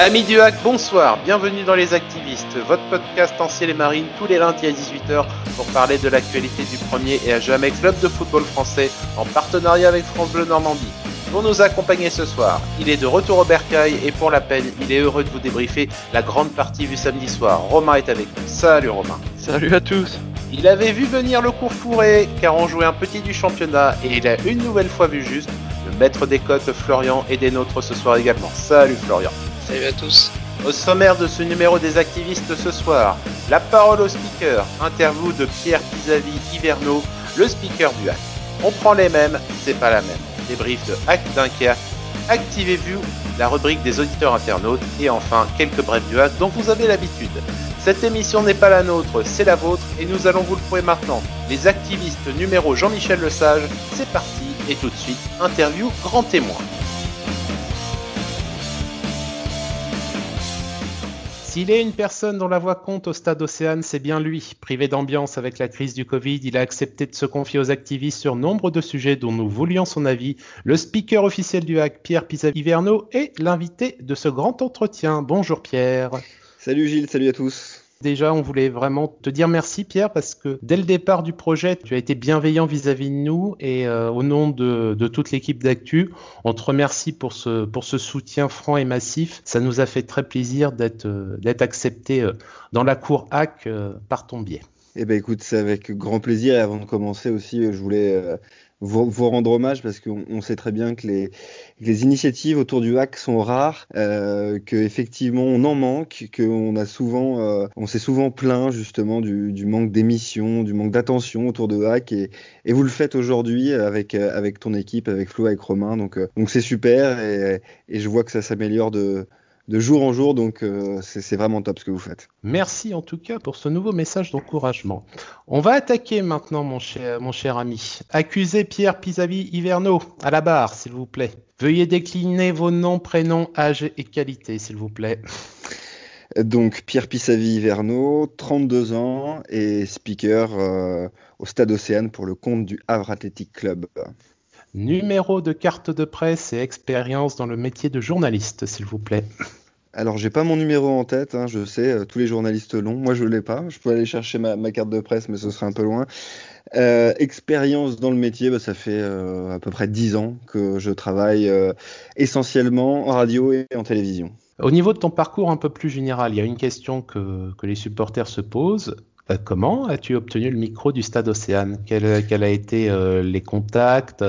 Amis du hack, bonsoir, bienvenue dans Les Activistes, votre podcast en ciel et marine tous les lundis à 18h pour parler de l'actualité du premier et à jamais club de football français en partenariat avec France Bleu Normandie. Pour nous accompagner ce soir, il est de retour au bercail et pour la peine, il est heureux de vous débriefer la grande partie du samedi soir. Romain est avec nous. Salut Romain. Salut à tous. Il avait vu venir le cours fourré car on jouait un petit du championnat et il a une nouvelle fois vu juste. Le maître des cotes Florian et des nôtres ce soir également. Salut Florian. Salut à tous. Au sommaire de ce numéro des activistes ce soir, la parole au speaker, interview de Pierre Pisavi Hiverno, le speaker du hack. On prend les mêmes, c'est pas la même. Débrief de Hack Dunkerque, Activez-vous, la rubrique des auditeurs internautes et enfin quelques brefs du dont vous avez l'habitude. Cette émission n'est pas la nôtre, c'est la vôtre et nous allons vous le prouver maintenant. Les activistes numéro Jean-Michel Lesage, c'est parti et tout de suite, interview grand témoin. S'il est une personne dont la voix compte au stade Océane, c'est bien lui. Privé d'ambiance avec la crise du Covid, il a accepté de se confier aux activistes sur nombre de sujets dont nous voulions son avis. Le speaker officiel du hack, Pierre Pisaviverno, est l'invité de ce grand entretien. Bonjour Pierre. Salut Gilles, salut à tous. Déjà, on voulait vraiment te dire merci Pierre parce que dès le départ du projet, tu as été bienveillant vis-à-vis de nous et euh, au nom de, toute l'équipe d'Actu, on te remercie pour ce, pour ce soutien franc et massif. Ça nous a fait très plaisir d'être euh, accepté euh, dans la cour HAC par ton biais. Eh ben écoute, c'est avec grand plaisir. Et avant de commencer aussi, je voulais vous, vous rendre hommage parce qu'on on sait très bien que les, les initiatives autour du hack sont rares, euh, que effectivement on en manque, qu'on a souvent, euh, on s'est souvent plaint justement du, du manque d'émissions, du manque d'attention autour de hack et, et vous le faites aujourd'hui avec avec ton équipe, avec Flo, avec Romain. Donc euh, donc c'est super et, et je vois que ça s'améliore de de jour en jour, donc euh, c'est vraiment top ce que vous faites. Merci en tout cas pour ce nouveau message d'encouragement. On va attaquer maintenant, mon cher, mon cher ami. Accusez Pierre Pisavi Hiverno à la barre, s'il vous plaît. Veuillez décliner vos noms, prénoms, âge et qualité, s'il vous plaît. Donc Pierre Pissavi Verno, 32 ans et speaker euh, au Stade Océane pour le compte du Havre Athletic Club. Numéro de carte de presse et expérience dans le métier de journaliste, s'il vous plaît. Alors j'ai pas mon numéro en tête, hein, je sais, euh, tous les journalistes l'ont, moi je l'ai pas, je peux aller chercher ma, ma, carte de presse mais ce serait un peu loin. Euh, expérience dans le métier, bah, ça fait euh, à peu près 10 ans que je travaille euh, essentiellement en radio et en télévision. Au niveau de ton parcours un peu plus général, il y a une question que, que les supporters se posent. Euh, comment as-tu obtenu le micro du Stade Océane quel, quel, a été euh, les contacts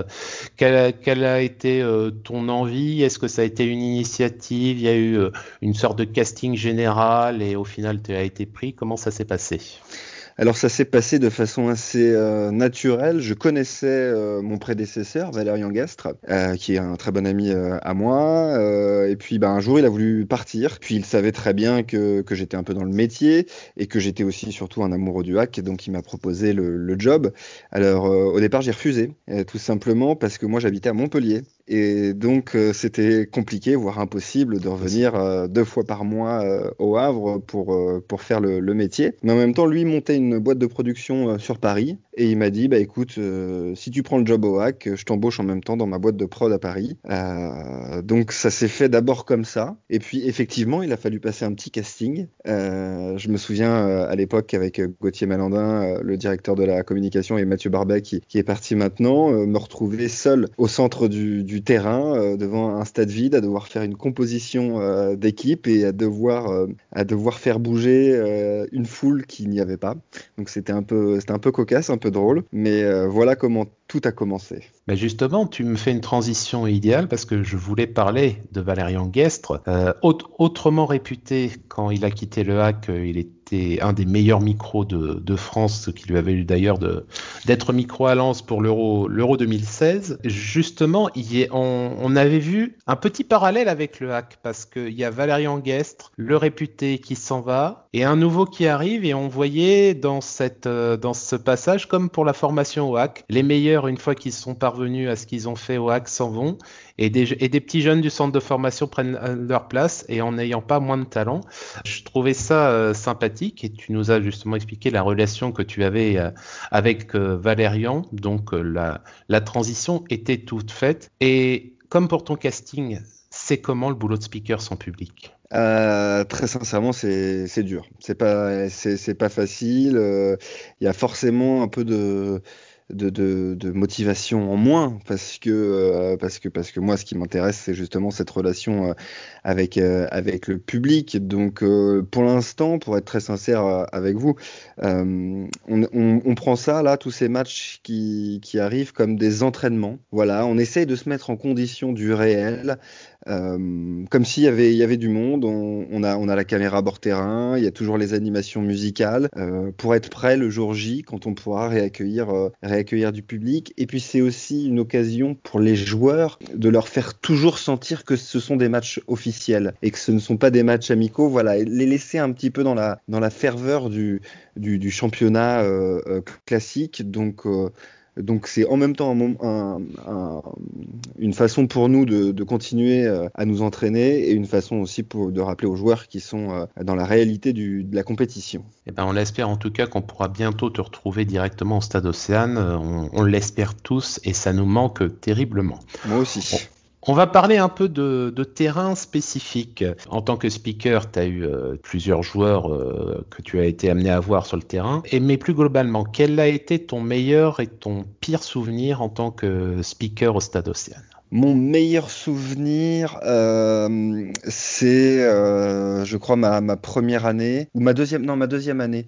quelle, quelle, a été euh, ton envie Est-ce que ça a été une initiative Il y a eu euh, une sorte de casting général et au final tu as été pris. Comment ça s'est passé? Alors ça s'est passé de façon assez euh, naturelle. Je connaissais euh, mon prédécesseur, Valérian Gastre, euh, qui est un très bon ami euh, à moi. et puis ben, un jour, il a voulu partir. Puis il savait très bien que, que j'étais un peu dans le métier et que j'étais aussi surtout un amoureux du hack. Donc il m'a proposé le, le, job. Alors au départ, j'ai refusé, tout simplement parce que moi j'habitais à Montpellier. Et donc, euh, c'était compliqué, voire impossible, de revenir euh, deux fois par mois euh, au Havre pour, pour faire le, métier. Mais en même temps, lui montait une boîte de production sur Paris. Et il m'a dit, bah écoute, si tu prends le job au hack, je t'embauche en même temps dans ma boîte de prod à Paris. donc, ça s'est fait d'abord comme ça. Et puis, effectivement, il a fallu passer un petit casting. je me souviens à l'époque avec Gauthier Malandin, le directeur de la communication, et Mathieu Barbet, qui, qui est parti maintenant, me retrouver seul au centre du terrain euh, devant un stade vide, à devoir faire une composition euh, d'équipe et à devoir, euh, à devoir faire bouger une foule qui n'y avait pas. Donc c'était un un peu cocasse, un peu drôle, mais voilà comment tout a commencé. Mais justement, tu me fais une transition idéale parce que je voulais parler de Valérian Guestre, euh, autrement réputé quand il a quitté le hack, il était un des meilleurs micros de, France, ce qui lui avait eu d'ailleurs d'être micro à Lens pour l'Euro l'Euro 2016. Justement, on, avait vu un petit parallèle avec le hack parce qu'il y a Valérian Guestre, le réputé qui s'en va, et un nouveau qui arrive, et on voyait dans, euh, dans ce passage, comme pour la formation au hack, les meilleurs, une fois qu'ils sont parvenus à ce qu'ils ont fait au hack, s'en vont, et des, et des, petits jeunes du centre de formation prennent leur place, et en n'ayant pas moins de talent. Je trouvais ça euh, sympathique, et tu nous as justement expliqué la relation que tu avais euh, avec euh, Valérian, donc euh, la, transition était toute faite. Et comme pour ton casting, c'est comment le boulot de speaker sans public? Euh, très sincèrement, c'est dur. C'est pas, c'est pas facile. Il y a forcément un peu de, de, de, de, motivation en moins parce que euh, parce que parce que moi ce qui m'intéresse c'est justement cette relation euh, avec euh, avec le public. Donc pour l'instant pour être très sincère avec vous on, on, on, prend ça là tous ces matchs qui, qui arrivent comme des entraînements. Voilà on essaye de se mettre en condition du réel euh, comme s'il y avait, y avait du monde. On, a, la caméra bord terrain, il y a toujours les animations musicales euh, pour être prêt le jour J quand on pourra réaccueillir, euh, réaccueillir du public. Et puis c'est aussi une occasion pour les joueurs de leur faire toujours sentir que ce sont des matchs officiels et que ce ne sont pas des matchs amicaux. Voilà, et les laisser un petit peu dans la, ferveur du, du, championnat classique. Donc donc c'est en même temps une façon pour nous de, continuer euh, à nous entraîner et une façon aussi pour, de rappeler aux joueurs qui sont euh, dans la réalité de la compétition. Eh ben on l'espère en tout cas qu'on pourra bientôt te retrouver directement au Stade Océane. On, on l'espère tous et ça nous manque terriblement. Moi aussi. On va parler un peu de, terrain spécifique. En tant que speaker, tu as eu euh, plusieurs joueurs euh, que tu as été amené à voir sur le terrain. Mais plus globalement, quel a été ton meilleur et ton pire souvenir en tant que speaker au Stade Océane? Mon meilleur souvenir, euh, c'est, je crois, ma, ma, première année ou ma deuxième, non, ma deuxième année,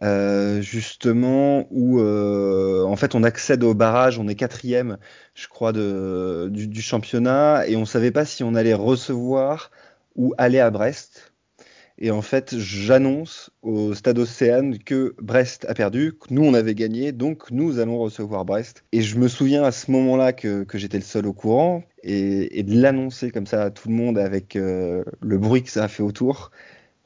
justement où, euh, en fait, on accède au barrage, on est quatrième, je crois, du, championnat et on savait pas si on allait recevoir ou aller à Brest. Et en fait, j'annonce au Stade Océane que Brest a perdu, que nous on avait gagné, donc nous allons recevoir Brest. Et je me souviens à ce moment-là que, j'étais le seul au courant et, et de l'annoncer comme ça à tout le monde avec euh, le bruit que ça a fait autour.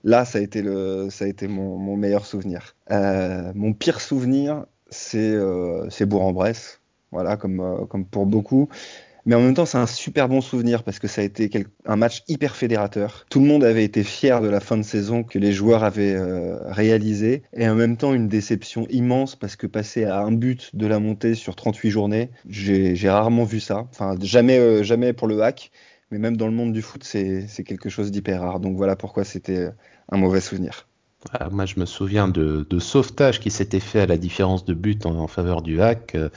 Là, ça a été, le, ça a été mon, meilleur souvenir. Euh, mon pire souvenir, c'est euh, Bourg-en-Bresse. Voilà, comme, euh, comme pour beaucoup. Mais en même temps, c'est un super bon souvenir parce que ça a été un match hyper fédérateur. Tout le monde avait été fier de la fin de saison que les joueurs avaient euh, réalisé. Et en même temps, une déception immense parce que passer à un but de la montée sur 38 journées, j'ai rarement vu ça. Enfin, jamais, euh, jamais pour le hack. Mais même dans le monde du foot, c'est quelque chose d'hyper rare. Donc voilà pourquoi c'était un mauvais souvenir. Ah, moi, je me souviens de, de sauvetage qui s'était fait à la différence de but en, faveur du hack. Euh,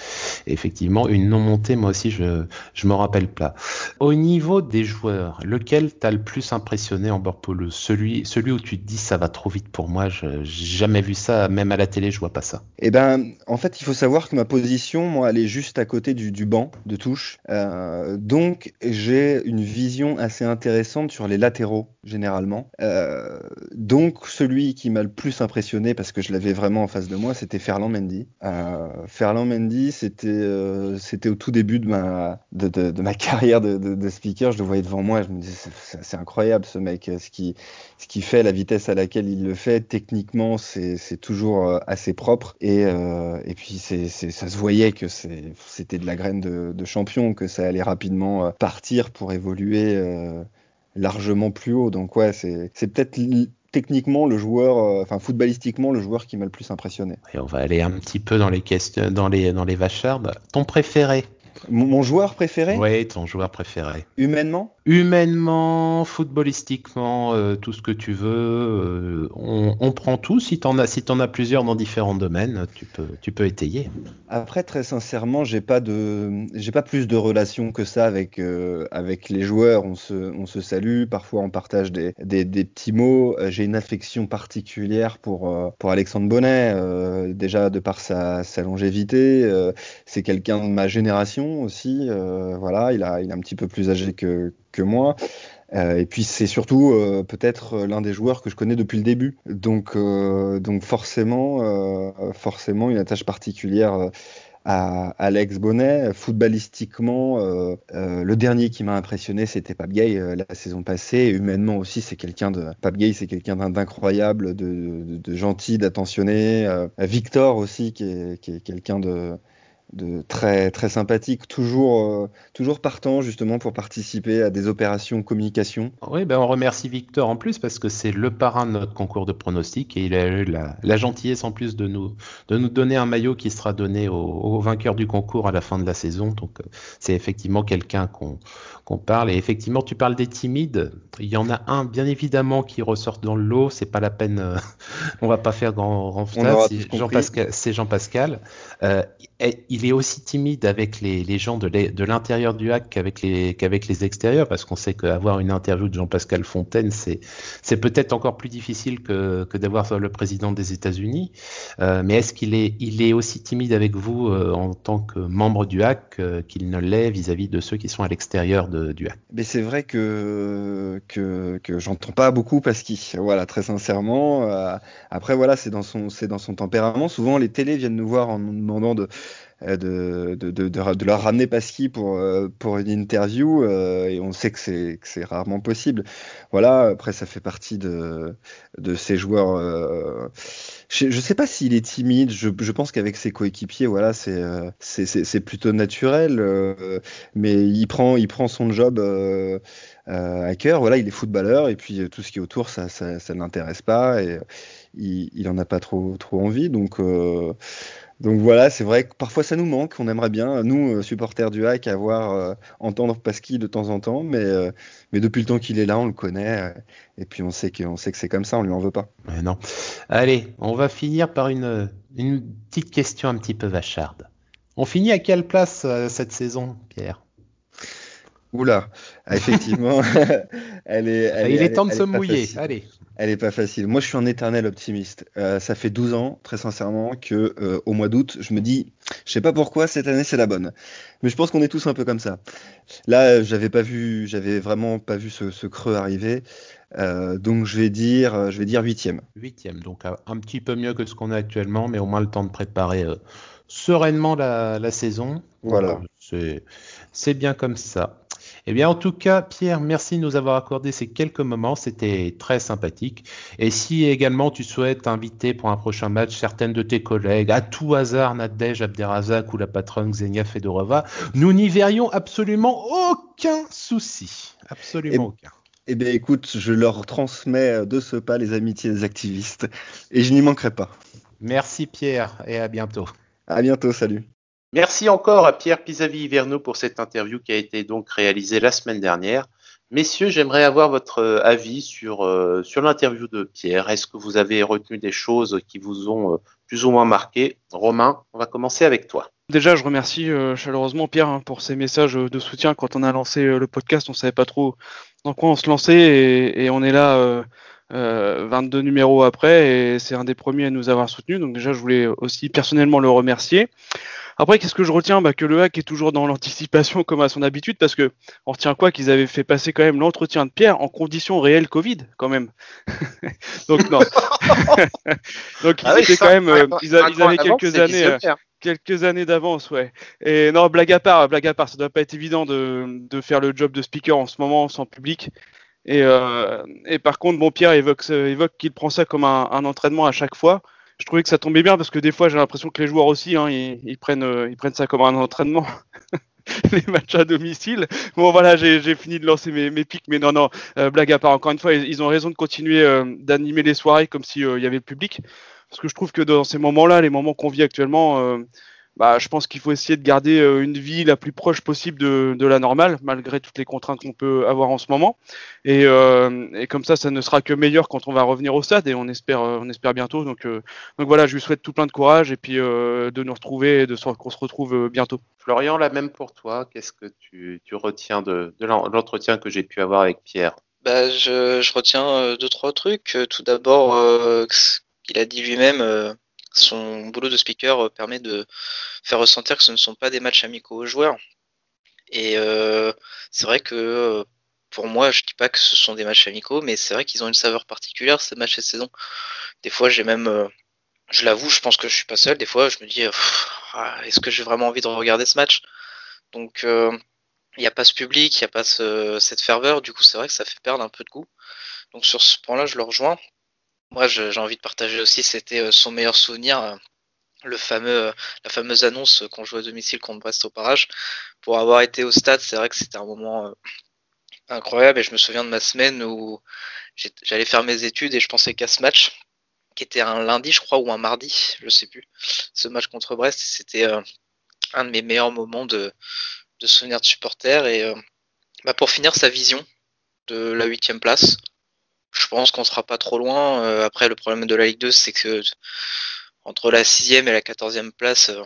effectivement, une non-montée, moi aussi, je, je me rappelle pas. Au niveau des joueurs, lequel t'a le plus impressionné en bord polo? Celui, où tu te dis ça va trop vite pour moi, j'ai jamais vu ça, même à la télé, je vois pas ça. Eh ben, en fait, il faut savoir que ma position, moi, elle est juste à côté du, du banc de touche. Euh, donc, j'ai une vision assez intéressante sur les latéraux, généralement. Euh, donc, celui qui m'a le plus impressionné parce que je l'avais vraiment en face de moi, c'était Ferland Mendy. Euh, Ferland Mendy, c'était euh, c'était au tout début de ma de, ma carrière de, de, speaker. Je le voyais devant moi, je me disais c'est incroyable ce mec, ce qui ce qui fait, la vitesse à laquelle il le fait. Techniquement, c'est toujours euh, assez propre et euh, et puis c'est ça se voyait que c'était de la graine de, champion, que ça allait rapidement euh, partir pour évoluer. Euh, largement plus haut. Donc ouais, c'est peut-être techniquement le joueur, euh, enfin footballistiquement le joueur qui m'a le plus impressionné. Et on va aller un petit peu dans les questions, dans les dans les vachardes. Ton préféré? Mon, joueur préféré? Oui, ton joueur préféré. Humainement? Humainement, footballistiquement, euh, tout ce que tu veux. Euh, on, prend tout. Si t'en as, si en as plusieurs dans différents domaines, tu peux, tu étayer. Après, très sincèrement, j'ai pas pas plus de relations que ça avec euh, avec les joueurs. On se, on se salue. Parfois, on partage des, des, petits mots. J'ai une affection particulière pour pour Alexandre Bonnet, déjà de par sa, sa longévité. C'est quelqu'un de ma génération aussi. Voilà, il, a, il est un petit peu plus âgé que, moi. Euh, et puis c'est surtout euh, peut-être l'un des joueurs que je connais depuis le début. Donc, donc forcément, forcément une attache particulière à Alex Bonnet. Footballistiquement, le dernier qui m'a impressionné, c'était Pape Gay la saison passée. humainement aussi, c'est quelqu'un de Pape Gay, c'est quelqu'un d'incroyable, de, gentil, d'attentionné. Victor aussi, qui est quelqu'un de de très très sympathique, toujours euh, toujours partant justement pour participer à des opérations communication. Oui, ben on remercie Victor en plus parce que c'est le parrain de notre concours de pronostics et il a eu la, gentillesse en plus de nous de nous donner un maillot qui sera donné au, au vainqueur du concours à la fin de la saison. Donc euh, c'est effectivement quelqu'un qu'on qu'on parle et effectivement tu parles des timides. Il y en a un bien évidemment qui ressort dans le lot. C'est pas la peine. Euh, on va pas faire grand, grand C'est Jean Pascal. C'est Jean Pascal. il il est aussi timide avec les, gens de l'intérieur du hack qu'avec les, extérieurs, parce qu'on sait qu'avoir une interview de Jean-Pascal Fontaine, c'est, peut-être encore plus difficile que, d'avoir le président des États-Unis. Euh, mais est-ce qu'il est, aussi timide avec vous euh, en tant que membre du hack euh, qu'il ne l'est vis-à-vis de ceux qui sont à l'extérieur du hack? C'est vrai que, que, que j'entends pas beaucoup parce qu'il, voilà, très sincèrement. après, voilà, c'est dans son, c'est dans son tempérament. Souvent, les télés viennent nous voir en nous demandant de de, de, de, de, leur ramener Pasqui pour, euh, pour une interview, euh, et on sait que c'est rarement possible. Voilà, après ça fait partie de, de ces joueurs. Euh, je ne sais pas s'il est timide, je, je pense qu'avec ses coéquipiers, voilà, c'est plutôt naturel, mais il prend, il prend son job à cœur. Voilà, il est footballeur, et puis tout ce qui est autour, ça, ça, l'intéresse pas, et il, il en a pas trop, trop envie. Donc, donc voilà, c'est vrai que parfois ça nous manque. On aimerait bien, nous, euh, supporters du hack, avoir euh, entendre Pasqui de temps en temps, mais, euh, mais depuis le temps qu'il est là, on le connaît, et puis on sait que, c'est comme ça, on lui en veut pas. non. Allez, on va finir par une, une petite question un petit peu vacharde. On finit à quelle place cette saison, Pierre? Oula, effectivement, elle est. Il est temps de se mouiller. Allez. Elle est pas facile. Moi, je suis un éternel optimiste. Euh, ça fait 12 ans, très sincèrement, que euh, au mois d'août, je me dis, je sais pas pourquoi cette année c'est la bonne. Mais je pense qu'on est tous un peu comme ça. Là, j'avais pas vu, j'avais vraiment pas vu ce, creux arriver. Euh, donc je vais dire, je vais dire huitième. Huitième, donc un petit peu mieux que ce qu'on a actuellement, mais au moins le temps de préparer sereinement la, la saison. Voilà. C'est bien comme ça. Eh bien, en tout cas, Pierre, merci de nous avoir accordé ces quelques moments. C'était très sympathique. Et si également tu souhaites inviter pour un prochain match certaines de tes collègues, à tout hasard, Nadej Abderrazak ou la patronne Xenia Fedorova, nous n'y verrions absolument aucun souci. Absolument aucun. Eh bien, écoute, je leur transmets de ce pas les amitiés des activistes et je n'y manquerai pas. Merci Pierre et à bientôt. À bientôt, salut. Merci encore à Pierre Pisavi-Hiverneau pour cette interview qui a été donc réalisée la semaine dernière. Messieurs, j'aimerais avoir votre euh, avis sur, euh, sur l'interview de Pierre. Est-ce que vous avez retenu des choses qui vous ont euh, plus ou moins marqué? Romain, on va commencer avec toi. Déjà, je remercie chaleureusement Pierre hein, pour ses messages de soutien. Quand on a lancé le podcast, on savait pas trop dans quoi on se lançait et, et on est là 22 numéros après et c'est un des premiers à nous avoir soutenus. Donc déjà, je voulais aussi personnellement le remercier. Après, qu'est-ce que je retiens bah, Que le hack est toujours dans l'anticipation comme à son habitude, parce que on retient quoi Qu'ils avaient fait passer quand même l'entretien de Pierre en conditions réelles Covid, quand même. Donc non. Donc ah ils quand même, euh, ils, avaient quelques années. Euh, quelques années d'avance, ouais. Et non, blague à part, blague à part, ça doit pas être évident de, de faire le job de speaker en ce moment sans public. Et, euh, et par contre, bon, Pierre évoque, évoque qu'il prend ça comme un, un, entraînement à chaque fois je trouvais que ça tombait bien parce que des fois j'ai l'impression que les joueurs aussi hein, ils, prennent euh, ils prennent ça comme un entraînement les matchs à domicile. Bon voilà j'ai fini de lancer mes, mes pics mais non non euh, blague à part encore une fois ils, ont raison de continuer euh, d'animer les soirées comme s'il y avait le public. Parce que je trouve que dans ces moments là les moments qu'on vit actuellement bah, je pense qu'il faut essayer de garder euh, une vie la plus proche possible de, de la normale, malgré toutes les contraintes qu'on peut avoir en ce moment. Et, euh, et, comme ça, ça ne sera que meilleur quand on va revenir au stade, et on espère, euh, on espère bientôt. Donc, euh, donc voilà, je lui souhaite tout plein de courage, et puis de nous retrouver, et de qu'on se retrouve bientôt. Florian, la même pour toi. Qu'est-ce que tu, tu retiens de, de l'entretien que j'ai pu avoir avec Pierre? Bah, je, je retiens deux, trois trucs. Tout d'abord, qu'il a dit lui-même son boulot de speaker euh, permet de faire ressentir que ce ne sont pas des matchs amicaux aux joueurs. Et euh, c'est vrai que euh, pour moi, je dis pas que ce sont des matchs amicaux, mais c'est vrai qu'ils ont une saveur particulière ces matchs de saison. Des fois, j'ai même, je l'avoue, je pense que je suis pas seul. Des fois, je me dis, ah, est-ce que j'ai vraiment envie de regarder ce match? Donc, il n'y a pas ce public, il n'y a pas cette ferveur. Du coup, c'est vrai que ça fait perdre un peu de goût. Donc sur ce point-là, je le rejoins. Moi, j'ai envie de partager aussi, c'était euh, son meilleur souvenir. Euh, le fameux, la fameuse annonce qu'on joue à domicile contre Brest au parage. Pour avoir été au stade, c'est vrai que c'était un moment incroyable et je me souviens de ma semaine où j'allais faire mes études et je pensais qu'à ce match, qui était un lundi, je crois, ou un mardi, je sais plus. Ce match contre Brest, c'était un de mes meilleurs moments de, de souvenirs de supporter. Et bah, pour finir, sa vision de la huitième place. Je pense qu'on sera pas trop loin. Euh, après, le problème de la Ligue 2, c'est que entre la sixième et la quatorzième place, euh,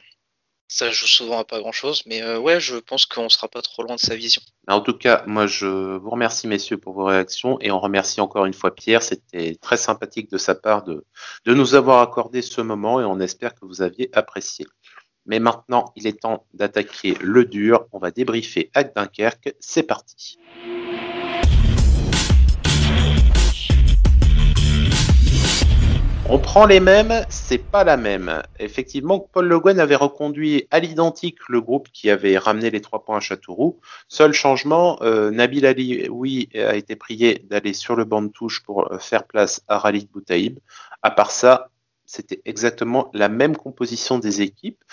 ça joue souvent à pas grand chose. Mais euh, ouais, je pense qu'on sera pas trop loin de sa vision. En tout cas, moi, je vous remercie, messieurs, pour vos réactions et on remercie encore une fois Pierre. C'était très sympathique de sa part de, de nous avoir accordé ce moment et on espère que vous aviez apprécié. Mais maintenant, il est temps d'attaquer le dur. On va débriefer à Dunkerque. C'est parti. On prend les mêmes, c'est pas la même. Effectivement, Paul Le Guen avait reconduit à l'identique le groupe qui avait ramené les trois points à Châteauroux. Seul changement, euh, Nabil Ali, oui, a été prié d'aller sur le banc de touche pour euh, faire place à Ralid Boutaïb. À part ça, c'était exactement la même composition des équipes.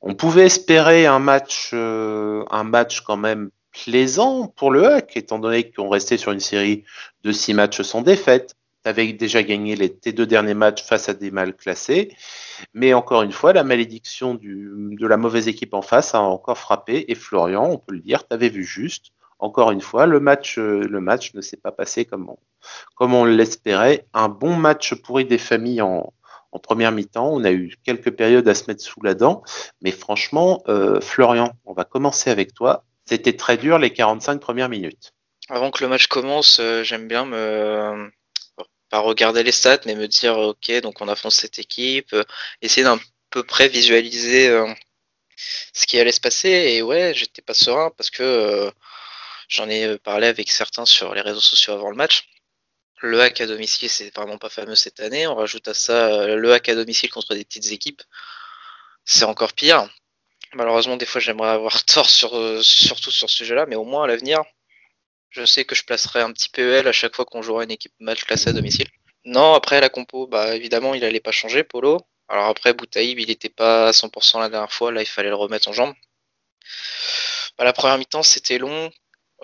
On pouvait espérer un match, euh, un match quand même plaisant pour le HAC, étant donné qu'on restait sur une série de six matchs sans défaite avait déjà gagné les, deux derniers matchs face à des mal classés. Mais encore une fois, la malédiction de la mauvaise équipe en face a encore frappé. Et Florian, on peut le dire, t'avais vu juste. Encore une fois, le match, euh, ne s'est pas passé comme on, l'espérait. Un bon match pourri des familles en, en première mi-temps. On a eu quelques périodes à se mettre sous la dent. Mais franchement, euh, Florian, on va commencer avec toi. C'était très dur les 45 premières minutes. Avant que le match commence, euh, j'aime bien me, pas regarder les stats, mais me dire ok, donc on affronte cette équipe, euh, essayer d'un peu près visualiser euh, ce qui allait se passer. Et ouais, j'étais pas serein parce que euh, j'en ai parlé avec certains sur les réseaux sociaux avant le match. Le hack à domicile, c'est vraiment pas fameux cette année. On rajoute à ça le hack à domicile contre des petites équipes. C'est encore pire. Malheureusement, des fois, j'aimerais avoir tort sur, surtout sur ce sujet-là, mais au moins à l'avenir, je sais que je placerai un petit PEL à chaque fois qu'on jouera une équipe match classée à domicile. Non, après la compo, bah évidemment, il allait pas changer, Polo. Alors après, Boutaïb, il était pas à 100% la dernière fois, là, il fallait le remettre en jambe. Bah, la première mi-temps, c'était long.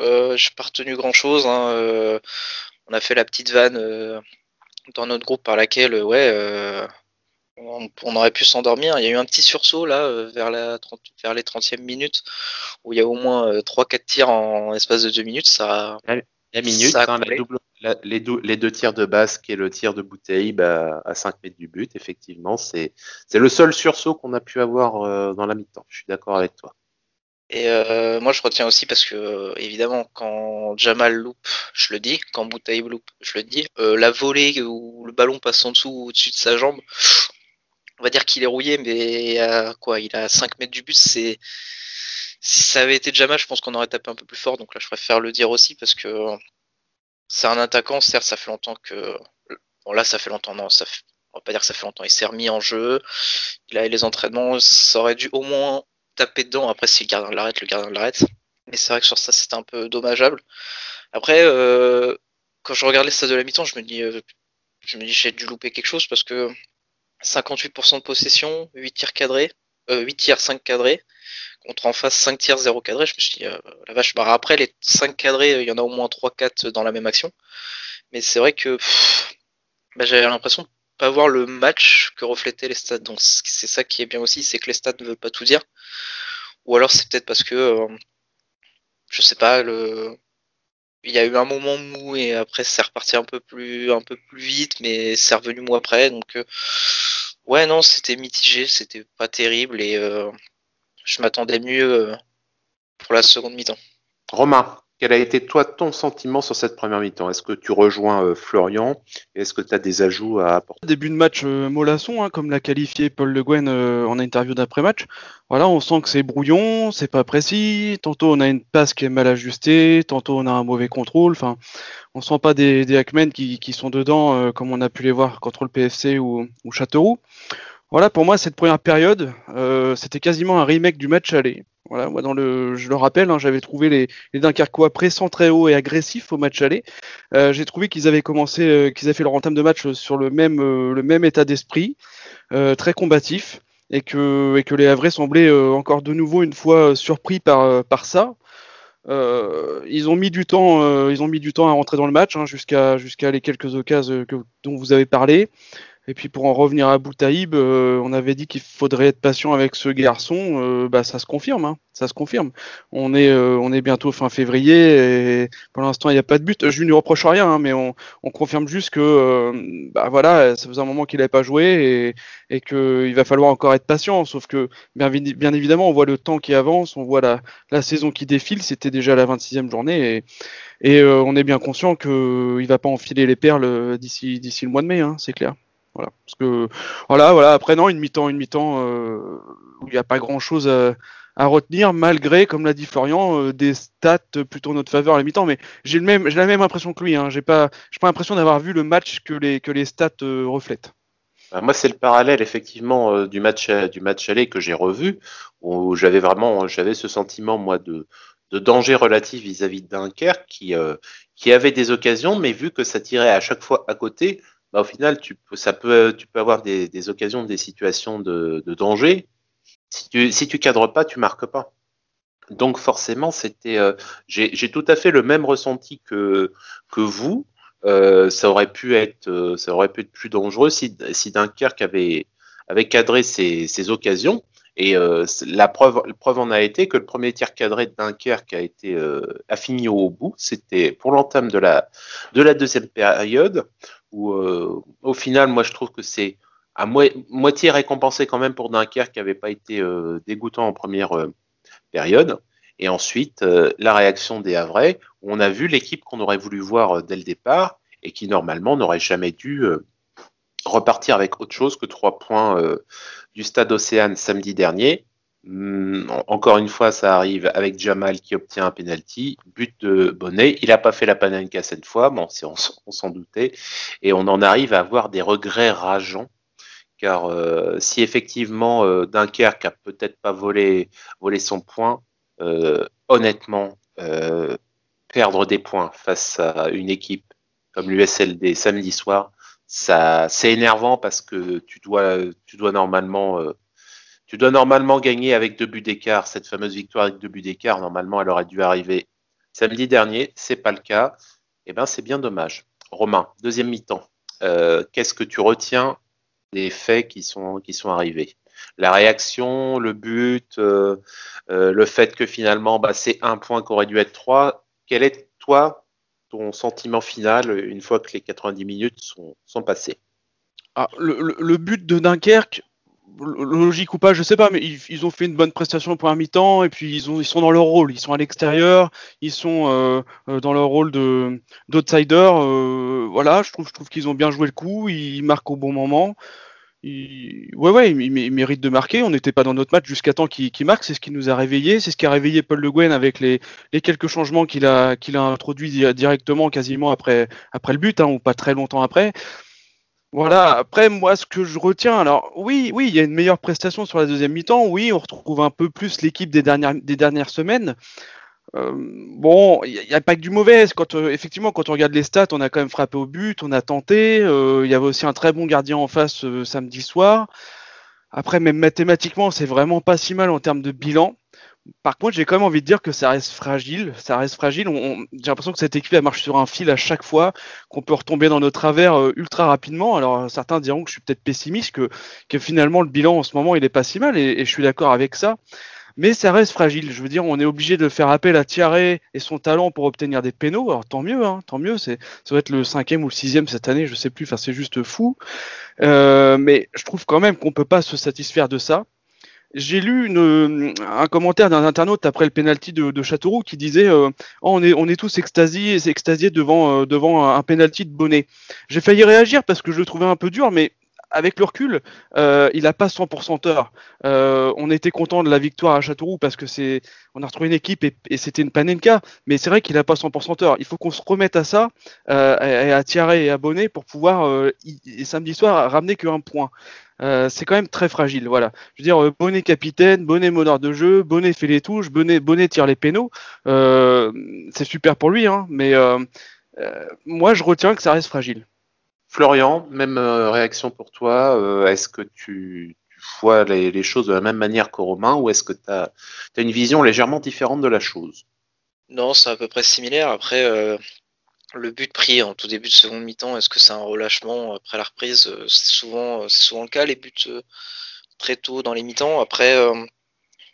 Euh, je n'ai pas retenu grand-chose. Hein. Euh, on a fait la petite vanne euh, dans notre groupe par laquelle, ouais, on, aurait pu s'endormir. Il y a eu un petit sursaut là euh, vers, la vers les 30e minutes où il y a au moins 3-4 euh, tirs en espace de 2 minutes. Ça, la minute, hein, les, deux, tirs de Basque et le tir de Bouteille à 5 mètres du but, effectivement, c'est le seul sursaut qu'on a pu avoir euh, dans la mi-temps. Je suis d'accord avec toi. Et moi, je retiens aussi parce que, évidemment, quand Jamal loupe, je le dis, quand Bouteille loupe, je le dis, la volée où le ballon passe en dessous ou au-dessus de sa jambe, on va dire qu'il est rouillé, mais quoi, il a 5 mètres du but, c'est si ça avait été Jamal, je pense qu'on aurait tapé un peu plus fort. Donc là, je préfère le dire aussi parce que c'est un attaquant. Certes, ça fait longtemps que bon là, ça fait longtemps. Non, ça on va pas dire que ça fait longtemps. Il s'est remis en jeu. Il a les entraînements. Ça aurait dû au moins taper dedans. Après, si le gardien l'arrête, le gardien l'arrête. Mais c'est vrai que sur ça, c'était un peu dommageable. Après, euh, quand je regarde les stades de la mi-temps, je me dis, euh, je me dis, j'ai dû louper quelque chose parce que 58% de possession, 8 tirs cadrés, euh, 8 tirs, 5 cadrés, contre en face 5 tirs, 0 cadré. Je me suis dit, euh, la vache, bah après les 5 cadrés, il y en a au moins 3-4 dans la même action. Mais c'est vrai que bah, j'avais l'impression de pas voir le match que reflétaient les stats. Donc c'est ça qui est bien aussi, c'est que les stats ne veulent pas tout dire. Ou alors c'est peut-être parce que, euh, je sais pas, le, il y a eu un moment mou et après c'est reparti un peu plus un peu plus vite mais c'est revenu mou après donc euh, ouais non c'était mitigé c'était pas terrible et euh, je m'attendais mieux euh, pour la seconde mi-temps. Romain quel a été toi ton sentiment sur cette première mi-temps? Est-ce que tu rejoins euh, Florian? Est-ce que tu as des ajouts à apporter? Début de match euh, hein, comme l'a qualifié Paul Le Guen euh, en interview d'après-match. Voilà, on sent que c'est brouillon, c'est pas précis. Tantôt on a une passe qui est mal ajustée, tantôt on a un mauvais contrôle. Enfin, on sent pas des, des hackmen qui, sont dedans comme on a pu les voir contre le PFC ou, ou Châteauroux. Voilà, pour moi, cette première période, euh, c'était quasiment un remake du match aller. Je le rappelle, hein, j'avais trouvé les, les Dunkerquois pressants très haut et agressifs au match aller. Euh, J'ai trouvé qu'ils avaient commencé, euh, qu'ils avaient fait leur entame de match sur le même, état d'esprit, très combatif. et que, les Havrais semblaient encore de nouveau une fois surpris par, ça. ils ont mis du temps, à rentrer dans le match hein, jusqu'à jusqu'à les quelques occasions dont vous avez parlé. Et puis pour en revenir à Boutaïb, euh, on avait dit qu'il faudrait être patient avec ce garçon. Euh, bah ça se confirme, hein, ça se confirme. On est euh, on est bientôt fin février et pour l'instant il n'y a pas de but. Je lui reproche rien, hein, mais on, on, confirme juste que bah voilà, ça faisait un moment qu'il n'avait pas joué et, et qu'il va falloir encore être patient. Sauf que bien, évidemment on voit le temps qui avance, on voit la, la saison qui défile. C'était déjà la 26e journée et, et on est bien conscient qu'il va pas enfiler les perles d'ici d'ici le mois de mai, hein, c'est clair. Voilà. Parce que voilà, voilà. Après non, une mi-temps, une mi-temps euh, où il n'y a pas grand-chose à, retenir, malgré, comme l'a dit Florian, euh, des stats plutôt en notre faveur à la mi-temps. Mais j'ai le même, j'ai la même impression que lui. Hein. J'ai pas, j'ai pas l'impression d'avoir vu le match que les que les stats euh, reflètent. Bah, moi, c'est le parallèle effectivement du match du match aller que j'ai revu, où j'avais vraiment, j'avais ce sentiment moi de de danger relatif vis-à-vis de Dunkerque qui qui avait des occasions, mais vu que ça tirait à chaque fois à côté, bah, au final, tu peux, ça peut, tu peux avoir des, occasions, des situations de, danger. Si tu, si tu cadres pas, tu marques pas. Donc forcément, c'était, euh, j'ai tout à fait le même ressenti que que vous. Euh, ça aurait pu être, euh, ça aurait pu être plus dangereux si, si Dunkerque avait avait cadré ses, ses occasions. Et la preuve, la preuve en a été que le premier tir cadré de Dunkerque a été a fini au bout. C'était pour l'entame de la de la deuxième période où euh, au final, moi je trouve que c'est à moitié récompensé quand même pour Dunkerque qui n'avait pas été euh, dégoûtant en première euh, période. Et ensuite, la réaction des Havrais, où on a vu l'équipe qu'on aurait voulu voir dès le départ et qui normalement n'aurait jamais dû repartir avec autre chose que trois points du stade Océane samedi dernier. Hmm, encore une fois, ça arrive avec Jamal qui obtient un penalty, but de Bonnet. Il n'a pas fait la panenka cette fois, bon, on, s'en doutait, et on en arrive à avoir des regrets rageants. Car euh, si effectivement euh, Dunkerque a peut-être pas volé, son point, euh, honnêtement, perdre des points face à une équipe comme l'USLD samedi soir, ça c'est énervant parce que tu dois normalement tu dois normalement gagner avec deux buts d'écart. Cette fameuse victoire avec deux buts d'écart, normalement, elle aurait dû arriver samedi dernier. C'est pas le cas. Eh ben, c'est bien dommage. Romain, deuxième mi-temps. Euh, qu'est-ce que tu retiens des faits qui sont, arrivés? La réaction, le but, euh, euh, le fait que finalement, bah, c'est un point qui aurait dû être trois. Quel est, toi, ton sentiment final une fois que les 90 minutes sont, sont passées? Ah, le, but de Dunkerque, logique ou pas, je sais pas, mais ils, ont fait une bonne prestation pour un mi-temps et puis ils, ils sont dans leur rôle, ils sont à l'extérieur, ils sont euh, euh, dans leur rôle de d'outsider. Euh, voilà, je trouve, je trouve qu'ils ont bien joué le coup, ils marquent au bon moment. ouais, ouais, ils, méritent de marquer. On n'était pas dans notre match jusqu'à temps qu'ils marquent. C'est ce qui nous a réveillés. C'est ce qui a réveillé Paul Le Guen avec les, les quelques changements qu'il a, a introduits directement, quasiment après, après le but, hein, ou pas très longtemps après. Voilà, après moi ce que je retiens, alors oui, oui, il y a une meilleure prestation sur la deuxième mi-temps, oui, on retrouve un peu plus l'équipe des dernières, des dernières semaines. Euh, bon, il n'y a, pas que du mauvais. Euh, effectivement, quand on regarde les stats, on a quand même frappé au but, on a tenté. Euh, il y avait aussi un très bon gardien en face samedi soir. Après, même mathématiquement, c'est vraiment pas si mal en termes de bilan. Par contre, j'ai quand même envie de dire que ça reste fragile. Ça reste fragile. j'ai l'impression que cette équipe elle marche sur un fil à chaque fois, qu'on peut retomber dans nos travers euh, ultra rapidement. Alors certains diront que je suis peut-être pessimiste, que, finalement le bilan en ce moment il est pas si mal, et, je suis d'accord avec ça. Mais ça reste fragile. Je veux dire, on est obligé de faire appel à Thierry et son talent pour obtenir des pénaux. Alors tant mieux, hein, tant mieux. Ça va être le cinquième ou le sixième cette année, je sais plus. Enfin, c'est juste fou. Euh, mais je trouve quand même qu'on peut pas se satisfaire de ça. J'ai lu une, un commentaire d'un internaute après le penalty de, Châteauroux qui disait euh, oh, on, est, on est tous extasiés, devant, euh, devant un penalty de Bonnet. J'ai failli réagir parce que je le trouvais un peu dur, mais avec le recul, euh, il n'a pas 100% tort. Euh, on était content de la victoire à Châteauroux parce que c'est, on a retrouvé une équipe et, c'était une panenka, mais c'est vrai qu'il n'a pas 100% tort. Il faut qu'on se remette à ça, euh, à, à et à Bonnet pour pouvoir euh, samedi soir ramener qu'un point. Euh, c'est quand même très fragile. Voilà. Je veux dire, euh, Bonnet capitaine, Bonnet meneur de jeu, Bonnet fait les touches, Bonnet, Bonnet tire les pénaux. Euh, c'est super pour lui, hein, mais moi je retiens que ça reste fragile. Florian, même réaction pour toi. Est-ce que tu, vois les, choses de la même manière que Romain ou est-ce que tu as, une vision légèrement différente de la chose? Non, c'est à peu près similaire. Après, euh, le but pris en tout début de seconde mi-temps, est-ce que c'est un relâchement après la reprise? Euh, C'est souvent, le cas, les buts très tôt dans les mi-temps. Après,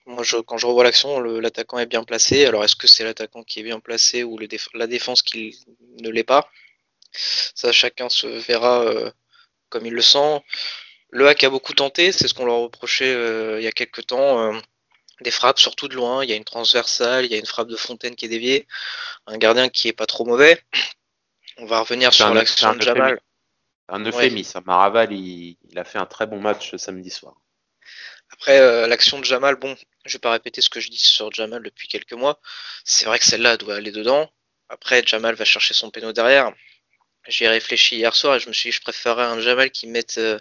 moi, quand je revois l'action, l'attaquant est bien placé. Alors, est-ce que c'est l'attaquant qui est bien placé ou la défense qui ne l'est pas? Ça, chacun se verra comme il le sent. Le hack a beaucoup tenté, c'est ce qu'on leur reprochait euh, il y a quelques temps. Euh, des frappes surtout de loin, il y a une transversale, il y a une frappe de Fontaine qui est déviée, un gardien qui est pas trop mauvais. On va revenir sur l'action de Jamal. Un euphémisme, Maraval il, a fait un très bon match samedi soir. Après euh, l'action de Jamal, bon, je vais pas répéter ce que je dis sur Jamal depuis quelques mois. C'est vrai que celle-là doit aller dedans. Après Jamal va chercher son péno derrière. J'y ai réfléchi hier soir et je me suis dit je préférerais un Jamal qui mette euh,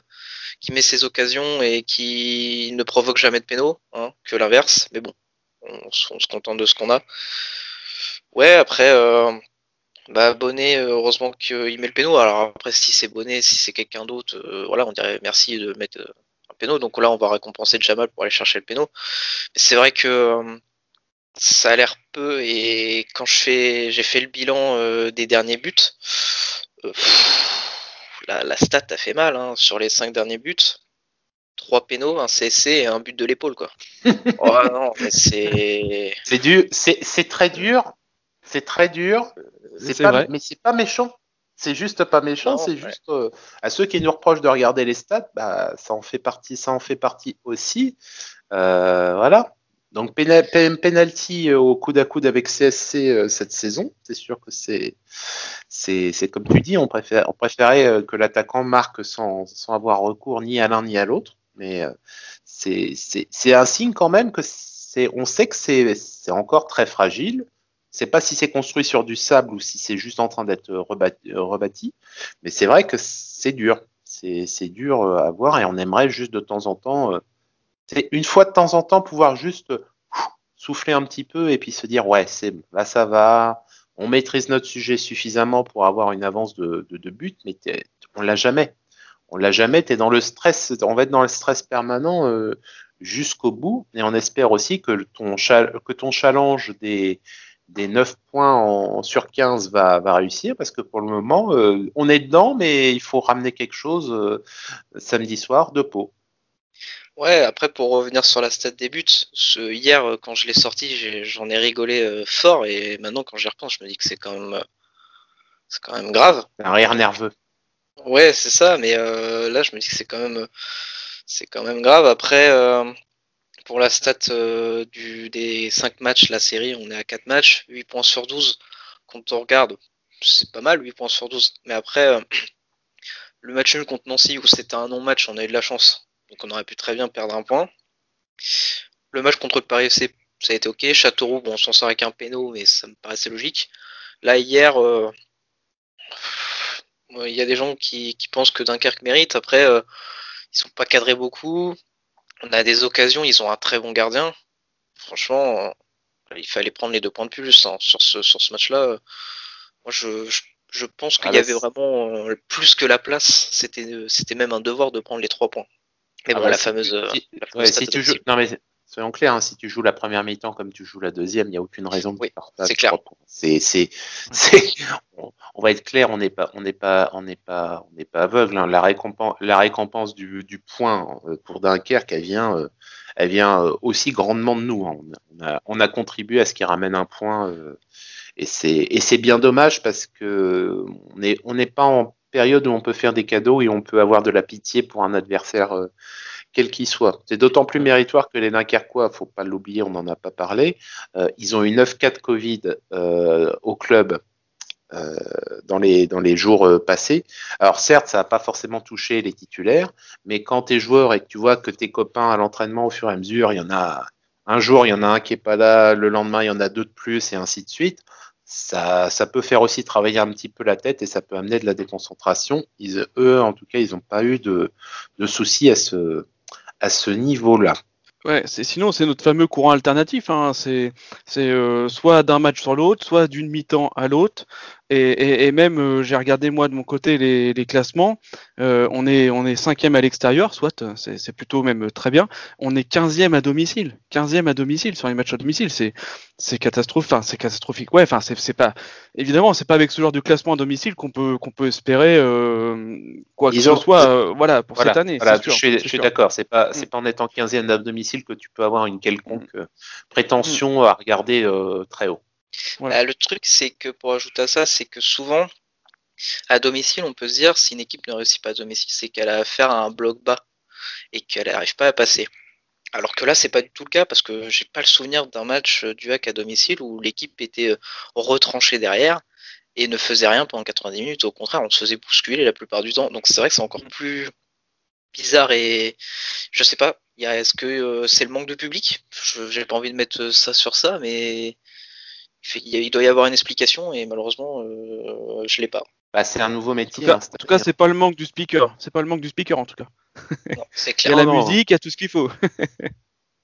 qui met ses occasions et qui ne provoque jamais de pénaux hein, que l'inverse. Mais bon, on, se contente de ce qu'on a. Ouais, après, euh, bah, Bonnet, heureusement qu'il met le péno. Alors après, si c'est Bonnet, si c'est quelqu'un d'autre, euh, voilà, on dirait merci de mettre un péno. Donc là, on va récompenser Jamal pour aller chercher le péno. C'est vrai que ça a l'air peu et quand je fais, j'ai fait le bilan des derniers buts la, stat a fait mal hein, sur les cinq derniers buts. Trois pénaux, un CSC et un but de l'épaule, quoi. oh non, mais c'est. C'est dur, c'est très dur. C'est très dur. C'est pas, mais c'est pas méchant. C'est juste pas méchant, c'est juste euh, à ceux qui nous reprochent de regarder les stats, bah, ça en fait partie, ça en fait partie aussi. Euh, voilà. Donc penalty euh, au coude à coude avec CSC euh, cette saison, c'est sûr que c'est c'est comme tu dis, on, préfère, on préférait euh, que l'attaquant marque sans, sans avoir recours ni à l'un ni à l'autre, mais c'est un signe quand même que c'est on sait que c'est encore très fragile. C'est pas si c'est construit sur du sable ou si c'est juste en train d'être rebâti, rebâti, mais c'est vrai que c'est dur, c'est dur à voir et on aimerait juste de temps en temps c'est une fois de temps en temps pouvoir juste souffler un petit peu et puis se dire ouais c'est là ça va. On maîtrise notre sujet suffisamment pour avoir une avance de, but mais on l'a jamais. On l'a jamais. T'es dans le stress on va être dans le stress permanent euh, jusqu'au bout. Et on espère aussi que ton challenge des des 9 points sur 15 va, va réussir parce que pour le moment euh, on est dedans mais il faut ramener quelque chose euh, samedi soir de peau Ouais, après pour revenir sur la stat des buts, ce, hier euh, quand je l'ai sorti, j'en ai, rigolé euh, fort et maintenant quand j'y repense, je me dis que c'est quand même euh, c'est quand même grave. Un rire nerveux. Ouais, c'est ça, mais là je me dis que c'est quand même c'est quand même grave. Après pour la stat du des 5 matchs, la série, on est à 4 matchs, 8 points sur 12. Quand on regarde, c'est pas mal 8 points sur 12. Mais après le match nul contre Nancy où c'était un non-match, on a eu de la chance donc on aurait pu très bien perdre un point. Le match contre le Paris FC, ça a été ok. Châteauroux, bon, on s'en sort avec un péno, mais ça me paraissait logique. Là, hier, euh, il y a des gens qui, pensent que Dunkerque mérite. Après, euh, ils sont pas cadrés beaucoup. On a des occasions, ils ont un très bon gardien. Franchement, il fallait prendre les deux points de plus hein, sur ce, sur ce match-là. Moi, je, je, pense qu'il ah, y avait vraiment euh, plus que la place. C'était, c'était même un devoir de prendre les trois points. Mais bon, la, fameuse, si, tu joues, non mais soyons clairs, hein, si tu joues la première mi-temps comme tu joues la deuxième, il n'y a aucune raison de oui, C'est clair. C'est, c'est, c'est, on, va être clair, on n'est pas, on n'est pas, on n'est pas, on n'est pas aveugle. Hein. La récompense, la récompense du, du point euh, pour Dunkerque, elle vient, euh, elle vient euh, aussi grandement de nous. Hein. On, a, on a contribué à ce qui ramène un point, et c'est, et c'est bien dommage parce que on n'est, on n'est pas en période où on peut faire des cadeaux et on peut avoir de la pitié pour un adversaire euh, quel qu'il soit. C'est d'autant plus méritoire que les Dunkerquois, faut pas l'oublier, on n'en a pas parlé, euh, ils ont eu 9-4 Covid euh, au club dans, les, dans les jours passés. Alors certes, ça n'a pas forcément touché les titulaires, mais quand tu es joueur et que tu vois que tes copains à l'entraînement au fur et à mesure, il y en a un jour, il y en a un qui est pas là, le lendemain, il y en a deux de plus, et ainsi de suite ça, peut faire aussi travailler un petit peu la tête et ça peut amener de la déconcentration. Ils, eux, en tout cas, ils n'ont pas eu de, soucis à ce, niveau-là. Ouais, sinon c'est notre fameux courant alternatif. Hein. C'est euh, soit d'un match sur l'autre, soit d'une mi-temps à l'autre. Et, même, euh, j'ai regardé moi de mon côté les, classements. Euh, on est on est cinquième à l'extérieur, soit c'est plutôt même très bien. On est quinzième à domicile, quinzième à domicile sur les matchs à domicile. C'est c'est catastrophique. Enfin, c'est catastrophique. Ouais, enfin, c'est pas évidemment, c'est pas avec ce genre de classement à domicile qu'on peut qu'on peut espérer euh, quoi que ce soit. voilà pour cette année. je suis, je suis d'accord. C'est pas c'est mm. pas en étant quinzième à domicile que tu peux avoir une quelconque mm. prétention à regarder très haut. Bah, le truc, c'est que pour ajouter à ça, c'est que souvent, à domicile, on peut se dire si une équipe ne réussit pas à domicile, c'est qu'elle a affaire à un bloc bas et qu'elle n'arrive pas à passer. Alors que là, c'est pas du tout le cas parce que j'ai pas le souvenir d'un match du hack à domicile où l'équipe était euh, retranchée derrière et ne faisait rien pendant 90 minutes. Au contraire, on se faisait bousculer la plupart du temps. Donc c'est vrai que c'est encore plus bizarre et je sais pas. Est-ce que euh, c'est le manque de public? J'ai pas envie de mettre ça sur ça, mais il doit y avoir une explication et malheureusement, euh, je l'ai pas. Bah, c'est un nouveau métier. En tout cas, c'est pas le manque du speaker. C'est pas le manque du speaker en tout cas. c'est clair. Il y a la musique, il y a tout ce qu'il faut.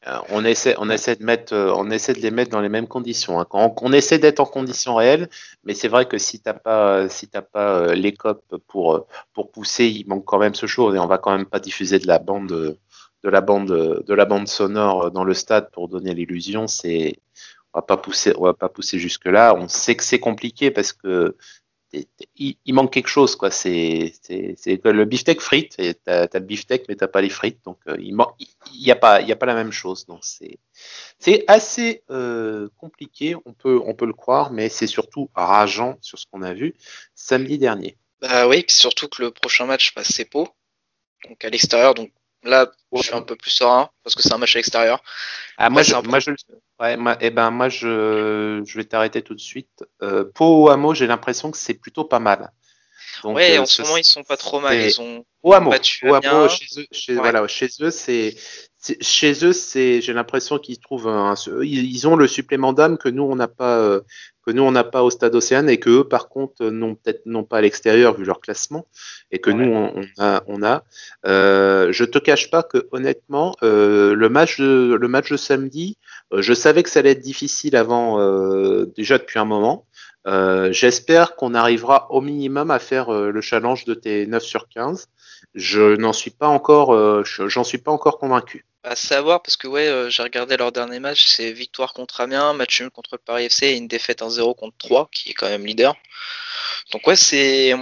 Euh, on essaie, on essaie de mettre, euh, on essaie de les mettre dans les mêmes conditions. Hein. on, essaie d'être en conditions réelles, mais c'est vrai que si t'as pas, si t'as pas les copes pour pour pousser, il manque quand même ce chose et on va quand même pas diffuser de la bande, de la bande, de la bande sonore dans le stade pour donner l'illusion. C'est, on va pas pousser, on va pas pousser jusque là. On sait que c'est compliqué parce que il, manque quelque chose quoi. C'est le beefsteak frites t'as as le beefsteak mais t'as pas les frites donc euh, il manque il y a pas il y a pas la même chose donc c'est assez euh, compliqué. On peut on peut le croire mais c'est surtout rageant sur ce qu'on a vu samedi dernier. Bah oui surtout que le prochain match bah, c'est Pau donc à l'extérieur donc Là, je suis un peu plus serein parce que c'est un match à l'extérieur. Ah, moi, je, moi, je, ouais, eh ben, moi, je, je vais t'arrêter tout de suite. Euh, Hameau, j'ai l'impression que c'est plutôt pas mal. Donc, ouais, euh, en ce moment, ils sont pas trop mal. Ils ont Hameau, chez eux, chez, voilà, chez eux, c'est chez eux, c'est, j'ai l'impression qu'ils trouvent un, ils ont le supplément d'âme que nous on n'a pas, euh, que nous on n'a pas au Stade Océane et que eux par contre n'ont peut-être non pas à l'extérieur vu leur classement et que nous on, a, on a. Euh, je te cache pas que honnêtement euh, le match de le match de samedi, je savais que ça allait être difficile avant déjà depuis un moment. J'espère qu'on arrivera au minimum à faire le challenge de tes 9 sur 15. Je n'en suis pas encore, j'en suis pas encore convaincu. À savoir, parce que ouais, euh, j'ai regardé leur dernier match, c'est victoire contre Amiens, match nul contre Paris FC et une défaite 1-0 contre 3, qui est quand même leader. Donc ouais, c'est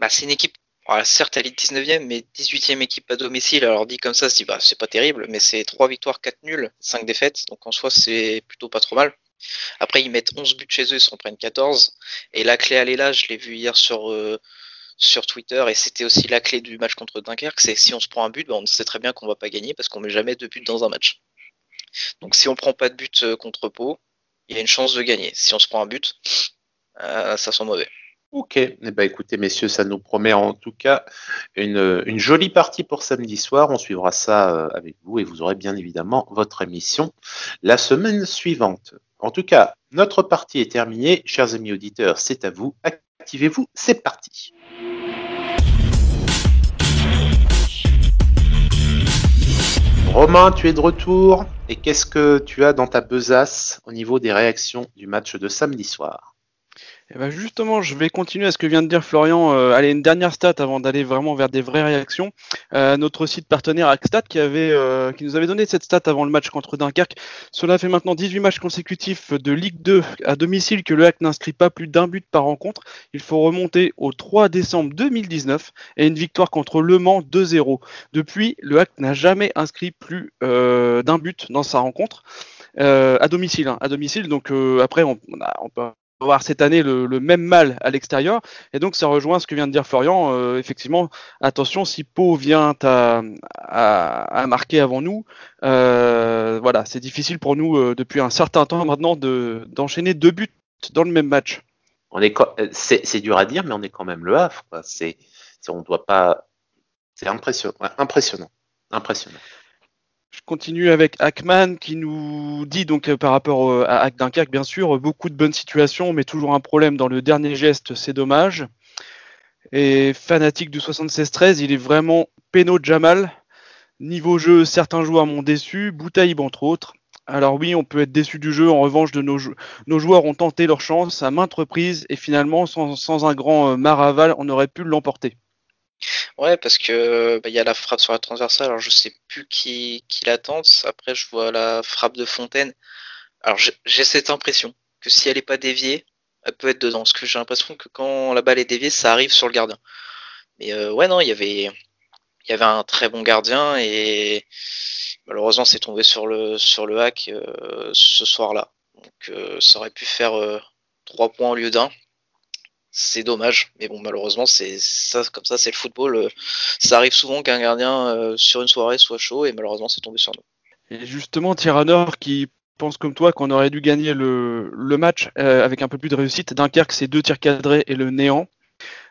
bah, une équipe, certes elle est 19e, mais 18e équipe à domicile. Alors dit comme ça, c'est pas terrible, mais c'est 3 victoires, 4 nuls, 5 défaites. Donc en soi, c'est plutôt pas trop mal. Après, ils mettent 11 buts chez eux, ils s'en prennent 14. Et la clé, elle est là, je l'ai vu hier sur... Euh, sur Twitter et c'était aussi la clé du match contre Dunkerque, c'est si on se prend un but, ben, on sait très bien qu'on va pas gagner parce qu'on met jamais de but dans un match. Donc si on prend pas de but euh, contre Pau, il y a une chance de gagner. Si on se prend un but, euh, ça sent mauvais. Ok, eh ben, écoutez messieurs, ça nous promet en tout cas une, une jolie partie pour samedi soir. On suivra ça avec vous et vous aurez bien évidemment votre émission la semaine suivante. En tout cas, notre partie est terminée. Chers amis auditeurs, c'est à vous. Activez-vous, c'est parti. Romain, tu es de retour. Et qu'est-ce que tu as dans ta besace au niveau des réactions du match de samedi soir? Eh ben justement, je vais continuer à ce que vient de dire Florian. Euh, allez, une dernière stat avant d'aller vraiment vers des vraies réactions. Euh, notre site partenaire Axstat qui avait, euh, qui nous avait donné cette stat avant le match contre Dunkerque. Cela fait maintenant 18 matchs consécutifs de Ligue 2 à domicile que le HAC n'inscrit pas plus d'un but par rencontre. Il faut remonter au 3 décembre 2019 et une victoire contre Le Mans 2-0. Depuis, le HAC n'a jamais inscrit plus d'un but dans sa rencontre. à domicile, hein, à domicile. Donc après, on, on, peut avoir cette année le, même mal à l'extérieur. Et donc ça rejoint ce que vient de dire Florian. Euh, effectivement, attention, si Pau vient à, à, marquer avant nous, euh, voilà, c'est difficile pour nous euh, depuis un certain temps maintenant de, d'enchaîner deux buts dans le même match. On est, c'est, dur à dire, mais on est quand même le Havre. C'est, on doit pas. C'est impressionnant, impressionnant, impressionnant. Je continue avec Hackman qui nous dit donc euh, par rapport à Dunkerque, bien sûr, beaucoup de bonnes situations, mais toujours un problème dans le dernier geste, c'est dommage. Et fanatique du 76-13, il est vraiment péno Jamal. Niveau jeu, certains joueurs m'ont déçu, Boutaïb entre autres. Alors oui, on peut être déçu du jeu. En revanche, de nos, nos joueurs ont tenté leur chance à maintes reprises et finalement, sans, un grand euh, maraval, on aurait pu l'emporter. Ouais, parce que bah, il y a la frappe sur la transversale. Alors je sais plus qui, qui. Après, je vois la frappe de Fontaine. Alors j'ai cette impression que si elle n'est pas déviée, elle peut être dedans. Parce que j'ai l'impression que quand la balle est déviée, ça arrive sur le gardien. Mais euh, ouais, non, il y avait, il y avait un très bon gardien et malheureusement, c'est tombé sur le sur le hack euh, ce soir-là. Donc, euh, ça aurait pu faire 3 points au lieu d'un. C'est dommage, mais bon, malheureusement, c'est ça, comme ça, c'est le football. ça arrive souvent qu'un gardien sur une soirée soit chaud et malheureusement, c'est tombé sur nous. Et justement, Tyranner qui pense comme toi qu'on aurait dû gagner le, le match avec un peu plus de réussite. Dunkerque, c'est deux tirs cadrés et le néant.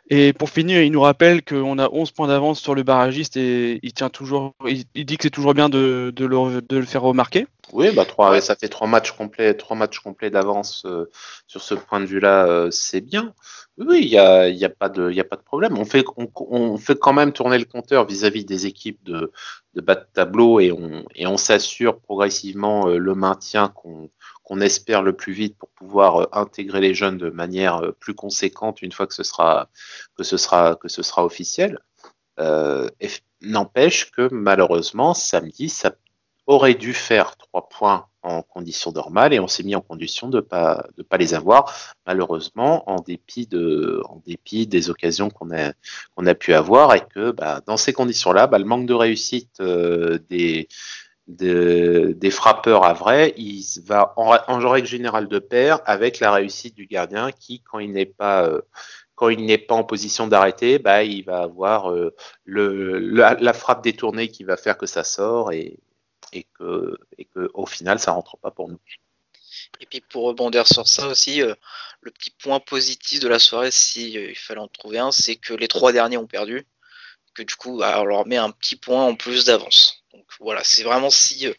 Et pour finir, il nous rappelle qu'on a 11 points d'avance sur le barragiste et il tient toujours, il, dit que c'est toujours bien de, le, faire remarquer. Oui, bah trois, ça fait trois matchs complets, trois matchs complets d'avance euh, sur ce point de vue-là, euh, c'est bien. Oui, il n'y a, y a, pas de, problème. On fait, quand même tourner le compteur vis-à-vis des équipes de, bas de tableau et on, et on s'assure progressivement euh, le maintien qu'on qu'on espère le plus vite pour pouvoir euh, intégrer les jeunes de manière euh, plus conséquente une fois que ce sera que ce sera que ce sera officiel. Euh, N'empêche que malheureusement samedi ça aurait dû faire trois points en conditions normales et on s'est mis en condition de pas de pas les avoir malheureusement en dépit de en dépit des occasions qu'on a qu'on a pu avoir et que bah, dans ces conditions là bah, le manque de réussite euh, des des frappeurs à vrai, il va en, en règle générale de pair avec la réussite du gardien qui, quand il n'est pas euh, quand il n'est pas en position d'arrêter, bah, il va avoir euh, le, la, frappe détournée qui va faire que ça sort et, et que, et que au final ça rentre pas pour nous. Et puis pour rebondir sur ça aussi, euh, le petit point positif de la soirée, si fallait en trouver un, c'est que les trois derniers ont perdu, que du coup bah, on leur met un petit point en plus d'avance. Donc voilà, c'est vraiment si euh,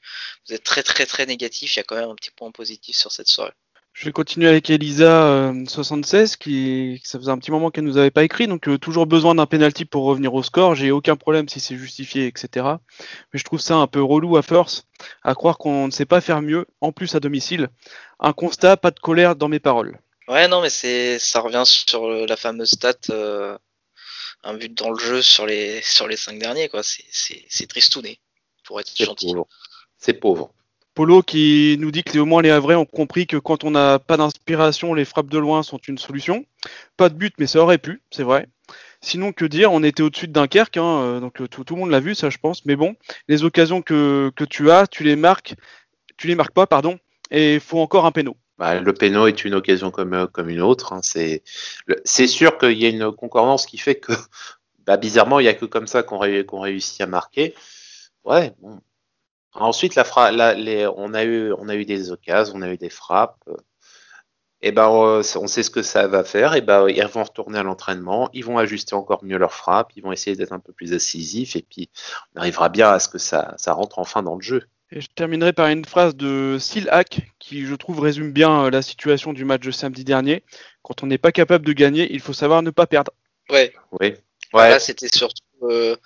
vous êtes très très très négatif, il y a quand même un petit point positif sur cette soirée. Je vais continuer avec Elisa76 euh, qui ça faisait un petit moment qu'elle nous avait pas écrit donc euh, toujours besoin d'un penalty pour revenir au score. J'ai aucun problème si c'est justifié etc. Mais je trouve ça un peu relou à force à croire qu'on ne sait pas faire mieux en plus à domicile. Un constat, pas de colère dans mes paroles. Ouais non mais c'est ça revient sur la fameuse stat un but dans le jeu sur les sur les cinq derniers quoi. C'est c'est tristouné pour être gentil. C'est pauvre. Polo qui nous dit que au moins les Havrais ont compris que quand on n'a pas d'inspiration, les frappes de loin sont une solution. Pas de but, mais ça aurait pu, c'est vrai. Sinon, que dire? On était au-dessus de Dunkerque, hein, euh, donc euh, tout, le monde l'a vu, ça je pense. Mais bon, les occasions que, tu as, tu les marques, tu les marques pas, pardon, et il faut encore un péno. Bah, le péno est une occasion comme, euh, comme une autre. Hein. C'est sûr qu'il y a une concordance qui fait que, bah, bizarrement, il n'y a que comme ça qu'on réussit à marquer. Ouais, bon. Ensuite, la la, les, on, a eu, on a eu des occasions, on a eu des frappes. Et ben, on sait ce que ça va faire. Et ben, ils vont retourner à l'entraînement, ils vont ajuster encore mieux leurs frappes, ils vont essayer d'être un peu plus incisifs, et puis on arrivera bien à ce que ça, ça rentre enfin dans le jeu. Et je terminerai par une phrase de Silhack qui, je trouve, résume bien euh, la situation du match de samedi dernier. Quand on n'est pas capable de gagner, il faut savoir ne pas perdre. Ouais. Oui. Ouais. Là, c'était surtout. Euh,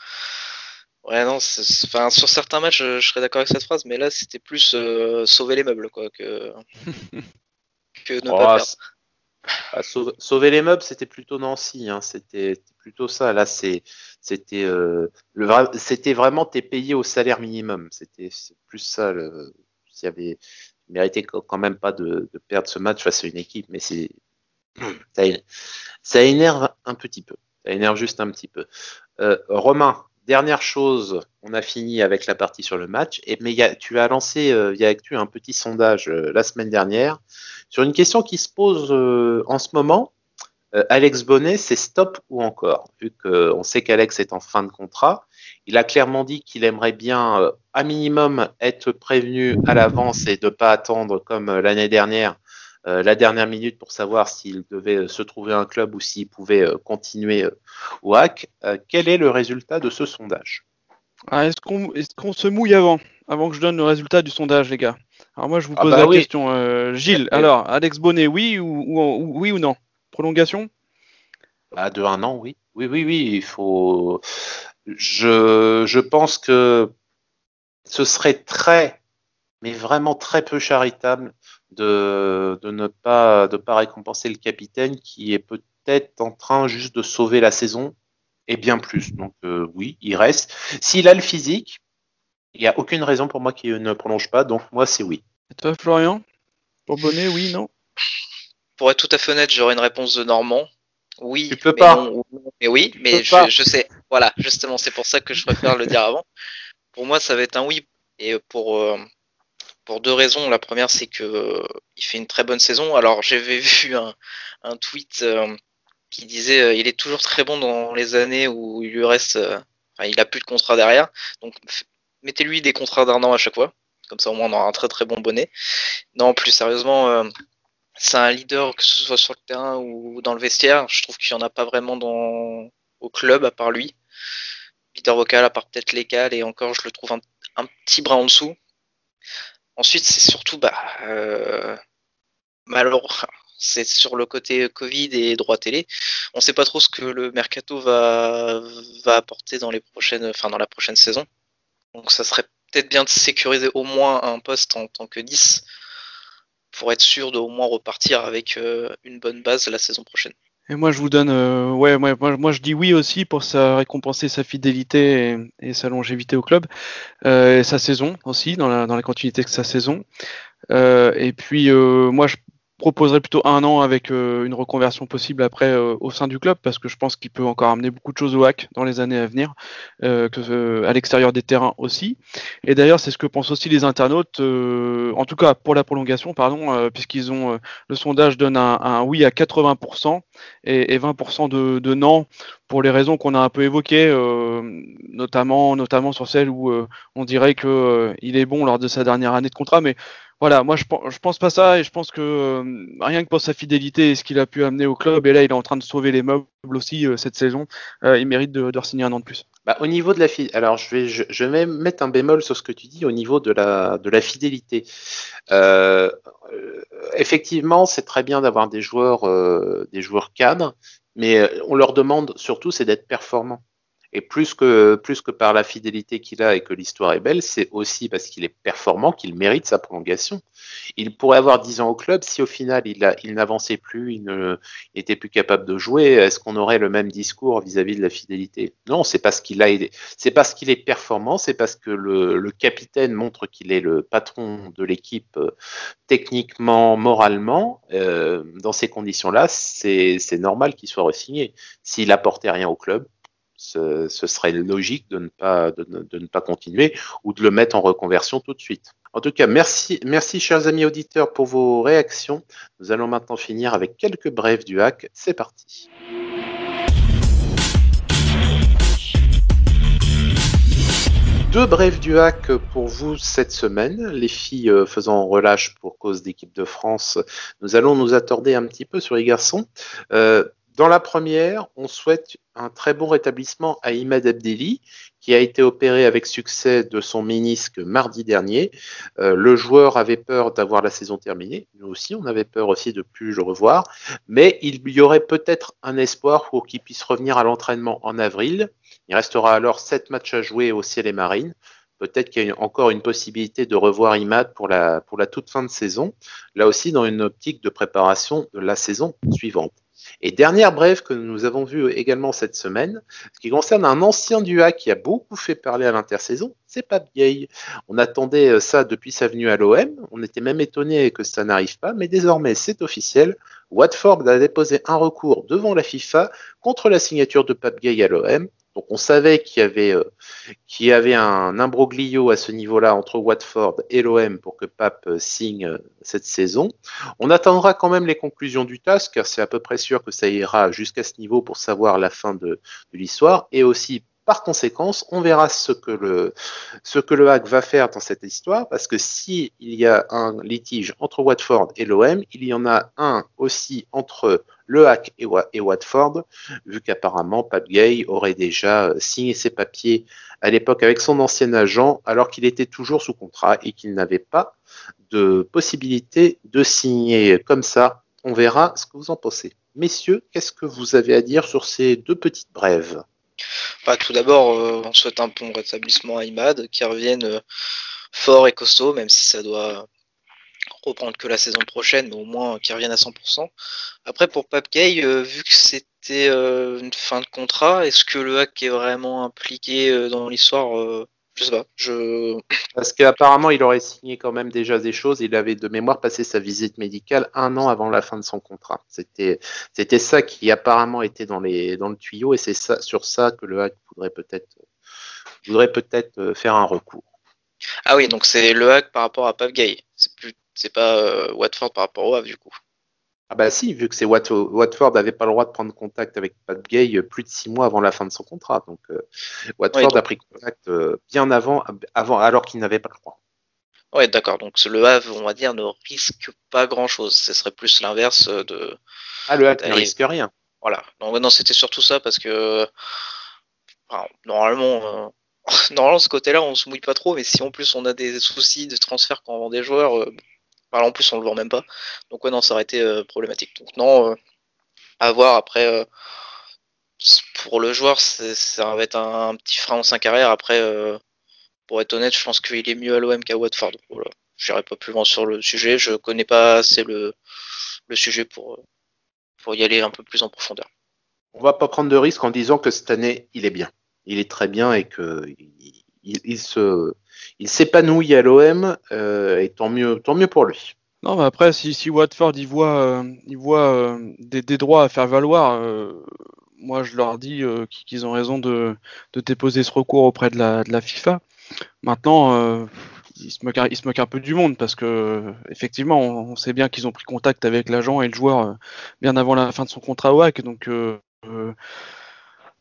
Ouais, non, enfin, sur certains matchs, je, serais d'accord avec cette phrase, mais là, c'était plus euh, sauver les meubles, quoi, que, que ne pas oh, perdre. Ah, sauver, les meubles, c'était plutôt Nancy, hein, c'était plutôt ça. Là, c'était, euh, le, c'était vraiment t'es payé au salaire minimum. C'était plus ça. Le, y avait, mérité quand même pas de, de, perdre ce match face à une équipe, mais c'est, ça, ça énerve un petit peu. Ça énerve juste un petit peu. Euh, Romain, Dernière chose, on a fini avec la partie sur le match, mais tu as lancé euh, via Actu un petit sondage euh, la semaine dernière sur une question qui se pose euh, en ce moment. Alex Bonnet, c'est stop ou encore? Vu qu'on sait qu'Alex est en fin de contrat, il a clairement dit qu'il aimerait bien, à minimum, être prévenu à l'avance et de ne pas attendre comme l'année dernière euh, la dernière minute pour savoir s'il devait euh, se trouver un club ou s'il pouvait euh, continuer au HAC. quel est le résultat de ce sondage? Ah, Est-ce qu'on se mouille avant Avant que je donne le résultat du sondage, les gars? Alors moi, je vous ah pose bah la question. Gilles, alors, Alex Bonnet, oui ou, oui ou non? Prolongation? Ah, De un an, oui. Oui, oui, oui, il faut... Je, je pense que ce serait très mais vraiment très peu charitable de, de ne pas, de pas récompenser le capitaine qui est peut-être en train juste de sauver la saison et bien plus. Donc euh, oui, il reste. S'il a le physique, il n'y a aucune raison pour moi qu'il ne prolonge pas. Donc moi, c'est oui. Et toi, Florian? Pour Bonnet, oui, non? Pour être tout à fait honnête, j'aurais une réponse de Normand. Oui. Tu peux pas. mais oui, mais je, je, sais. Voilà, justement, c'est pour ça que je préfère le dire avant. Pour moi, ça va être un oui. Et pour, euh, pour deux raisons. La première, c'est que euh, il fait une très bonne saison. Alors, j'avais vu un, tweet euh, qui disait euh, il est toujours très bon dans les années où il lui reste, enfin, il a plus de contrat derrière. Donc, mettez-lui des contrats d'un à chaque fois. Comme ça, au moins, on aura un très très bon bonnet. Non, plus sérieusement, c'est un leader, que ce soit sur le terrain ou dans le vestiaire. Je trouve qu'il n'y en a pas vraiment dans, au club à part lui. Leader vocal à part peut-être l'égal et encore, je le trouve un petit bras en dessous. Ensuite, c'est surtout, bah, euh, malheureusement, c'est sur le côté Covid et droit télé. On ne sait pas trop ce que le mercato va, va apporter dans les prochaines, enfin dans la prochaine saison. Donc, ça serait peut-être bien de sécuriser au moins un poste en tant que 10 pour être sûr de au moins repartir avec euh, une bonne base la saison prochaine. Et moi, je vous donne, euh, ouais, moi, moi, je dis oui aussi pour ça récompenser sa fidélité et, sa longévité au club, euh, et sa saison aussi dans la, dans la continuité de sa saison. Euh, et puis, euh, moi, je proposerais plutôt un an avec euh, une reconversion possible après euh, au sein du club parce que je pense qu'il peut encore amener beaucoup de choses au hack dans les années à venir, euh, que, à l'extérieur des terrains aussi. Et d'ailleurs, c'est ce que pensent aussi les internautes, en tout cas pour la prolongation, pardon, puisqu'ils ont le sondage donne un, un, oui à 80% et, et 20% de, de, non pour les raisons qu'on a un peu évoquées, notamment notamment sur celle où on dirait que il est bon lors de sa dernière année de contrat, mais voilà, moi je, je pense pas ça et je pense que euh, rien que pour sa fidélité et ce qu'il a pu amener au club, et là il est en train de sauver les meubles aussi euh, cette saison, euh, il mérite de, de signer un an de plus. Bah, au niveau de la alors je vais je, vais mettre un bémol sur ce que tu dis au niveau de la de la fidélité. effectivement, c'est très bien d'avoir des joueurs des joueurs cadres, mais on leur demande surtout c'est d'être performants. Et plus que, plus que par la fidélité qu'il a et que l'histoire est belle, c'est aussi parce qu'il est performant qu'il mérite sa prolongation. Il pourrait avoir 10 ans au club si au final il, n'avançait plus, il n'était plus capable de jouer. Est-ce qu'on aurait le même discours vis-à-vis de la fidélité? Non, c'est parce qu'il a aidé. C'est parce qu'il est performant, c'est parce que le, capitaine montre qu'il est le patron de l'équipe techniquement, moralement. Euh, dans ces conditions-là, c'est normal qu'il soit resigné. S'il apportait rien au club, ce, serait logique de ne, pas, de, ne pas continuer ou de le mettre en reconversion tout de suite. En tout cas, merci, merci chers amis auditeurs pour vos réactions. Nous allons maintenant finir avec quelques brèves du hack. C'est parti. Deux brèves du hack pour vous cette semaine. Les filles euh, faisant relâche pour cause d'équipe de France, nous allons nous attarder un petit peu sur les garçons. Euh, dans la première, on souhaite un très bon rétablissement à Imad Abdelli, qui a été opéré avec succès de son ménisque mardi dernier. Euh, le joueur avait peur d'avoir la saison terminée. Nous aussi, on avait peur aussi de plus le revoir. Mais il y aurait peut-être un espoir pour qu'il puisse revenir à l'entraînement en avril. Il restera alors sept matchs à jouer au ciel et marine. Peut-être qu'il y a encore une possibilité de revoir Imad pour la, pour la toute fin de saison. Là aussi, dans une optique de préparation de la saison suivante. Et dernière brève que nous avons vue également cette semaine, ce qui concerne un ancien du qui a beaucoup fait parler à l'intersaison, c'est Pape Gay. On attendait euh, ça depuis sa venue à l'OM, on était même étonné que ça n'arrive pas, mais désormais c'est officiel. Watford a déposé un recours devant la FIFA contre la signature de Pape Gay à l'OM. Donc on savait qu'il y avait, euh, qu'il y avait un imbroglio à ce niveau-là entre Watford et l'OM pour que Pape euh, signe euh, cette saison. On attendra quand même les conclusions du TAS, car c'est à peu près sûr que ça ira jusqu'à ce niveau pour savoir la fin de, l'histoire, et aussi par conséquence, on verra ce que le, ce hack va faire dans cette histoire, parce que si il y a un litige entre Watford et l'OM, il y en a un aussi entre le hack et, Watford, vu qu'apparemment Pat Gay aurait déjà signé ses papiers à l'époque avec son ancien agent, alors qu'il était toujours sous contrat et qu'il n'avait pas de possibilité de signer comme ça. On verra ce que vous en pensez. Messieurs, qu'est-ce que vous avez à dire sur ces deux petites brèves? Bah, tout d'abord, euh, on souhaite un bon rétablissement à Imad, qui revienne euh, fort et costaud, même si ça doit reprendre que la saison prochaine, mais au moins qu'ils reviennent à 100%. Après, pour Papkey, euh, vu que c'était euh, une fin de contrat, est-ce que le hack est vraiment impliqué euh, dans l'histoire Je sais pas. Je... Parce qu'apparemment, il aurait signé quand même déjà des choses. Il avait de mémoire passé sa visite médicale un an avant la fin de son contrat. C'était, c'était ça qui apparemment était dans, les, dans le tuyau, et c'est ça, sur ça que le hack voudrait peut-être, voudrait peut-être faire un recours. Ah oui, donc c'est le hack par rapport à Papgay. C'est plus c'est pas euh, Watford par rapport au Havre du coup. Ah bah si, vu que c'est Watford n'avait pas le droit de prendre contact avec Pat Gay euh, plus de six mois avant la fin de son contrat. Donc euh, Watford a pris contact bien avant, avant alors qu'il n'avait pas le droit. Ouais, d'accord. Donc le Havre, on va dire, ne risque pas grand-chose. Ce serait plus l'inverse de. Ah, le Havre ne risque rien. Voilà. Donc non, c'était surtout ça parce que normalement, normalement ce côté-là, on se mouille pas trop. Mais si en plus on a des soucis de transfert quand on vend des joueurs, en plus, on le voit même pas. Donc, ouais, non, ça aurait été euh, problématique. Donc, non, euh, à voir après. Euh, pour le joueur, ça va être un, petit frein en sa carrière. Après, pour être honnête, je pense qu'il est mieux à l'OM qu'à Watford. Je n'irai pas plus loin sur le sujet. Je connais pas assez le, sujet pour, pour y aller un peu plus en profondeur. On va pas prendre de risque en disant que cette année, il est bien. Il est très bien et que il se, il s'épanouit à l'OM euh, et tant mieux, tant mieux pour lui. Non, mais après, si, si Watford il voit, euh, il voit euh, des, droits à faire valoir, moi je leur dis qu'ils ont raison de, déposer ce recours auprès de la, de la FIFA. Maintenant, ils se, moquent, se moquent un peu du monde parce que effectivement, on, sait bien qu'ils ont pris contact avec l'agent et le joueur bien avant la fin de son contrat au HAC. Donc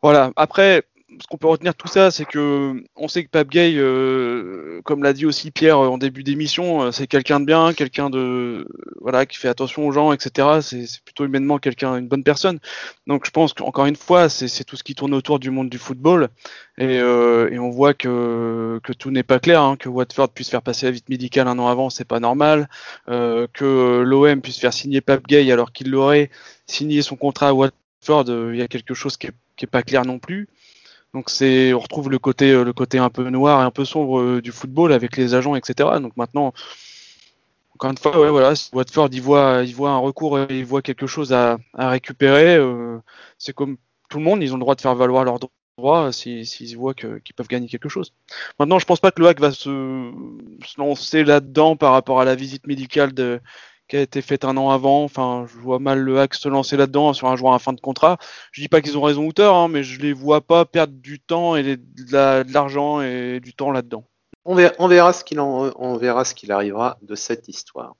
voilà. Après, ce qu'on peut retenir de tout ça, c'est que on sait que Pape Gay, euh, comme l'a dit aussi Pierre en début d'émission, euh, c'est quelqu'un de bien, quelqu'un de voilà qui fait attention aux gens, etc. C'est plutôt humainement quelqu'un, une bonne personne. Donc je pense qu'encore une fois, c'est tout ce qui tourne autour du monde du football, et, euh, on voit que que tout n'est pas clair, hein, que Watford puisse faire passer la visite médicale un an avant, c'est pas normal, que l'OM puisse faire signer Pape Gay alors qu'il l'aurait signé son contrat à Watford, il y a quelque chose qui est, qui est pas clair non plus. Donc c'est, on retrouve le côté, euh, le côté un peu noir et un peu sombre euh, du football avec les agents, etc. Donc maintenant, encore une fois, voilà, si Watford il voit, il voit un recours, il voit quelque chose à, récupérer, euh, c'est comme tout le monde, ils ont le droit de faire valoir leurs droits s'ils voient qu'ils peuvent gagner quelque chose. Maintenant, je pense pas que le hack va se lancer là-dedans par rapport à la visite médicale de, qui a été faite un an avant. Enfin, je vois mal le hack se lancer là-dedans sur un joueur à fin de contrat. Je dis pas qu'ils ont raison ou tort, hein, mais je les vois pas perdre du temps et de l'argent et du temps là-dedans. On verra, ce qu'il on verra ce qu'il arrivera de cette histoire.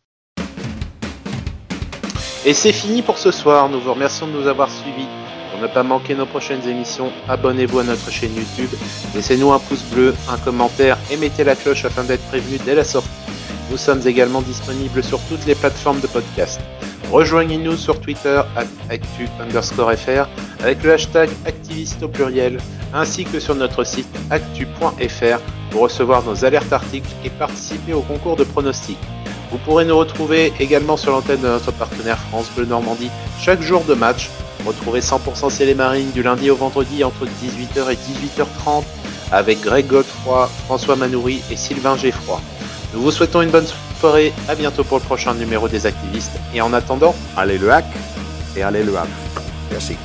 Et c'est fini pour ce soir. Nous vous remercions de nous avoir suivis. Pour ne pas manquer nos prochaines émissions, abonnez-vous à notre chaîne YouTube, laissez-nous un pouce bleu, un commentaire et mettez la cloche afin d'être prévenu dès la sortie. Nous sommes également disponibles sur toutes les plateformes de podcast. Rejoignez-nous sur Twitter actu underscore fr avec le hashtag activiste au pluriel ainsi que sur notre site actu.fr pour recevoir nos alertes articles et participer au concours de pronostics. Vous pourrez nous retrouver également sur l'antenne de notre partenaire France Bleu Normandie chaque jour de match. Retrouvez 100% Ciel et Marine du lundi au vendredi entre 18h et 18h30 avec Greg Godefroy, François Manoury et Sylvain Geffroy. Nous vous souhaitons une bonne soirée, à bientôt pour le prochain numéro des activistes, et en attendant, allez le hack et allez le hack. Merci.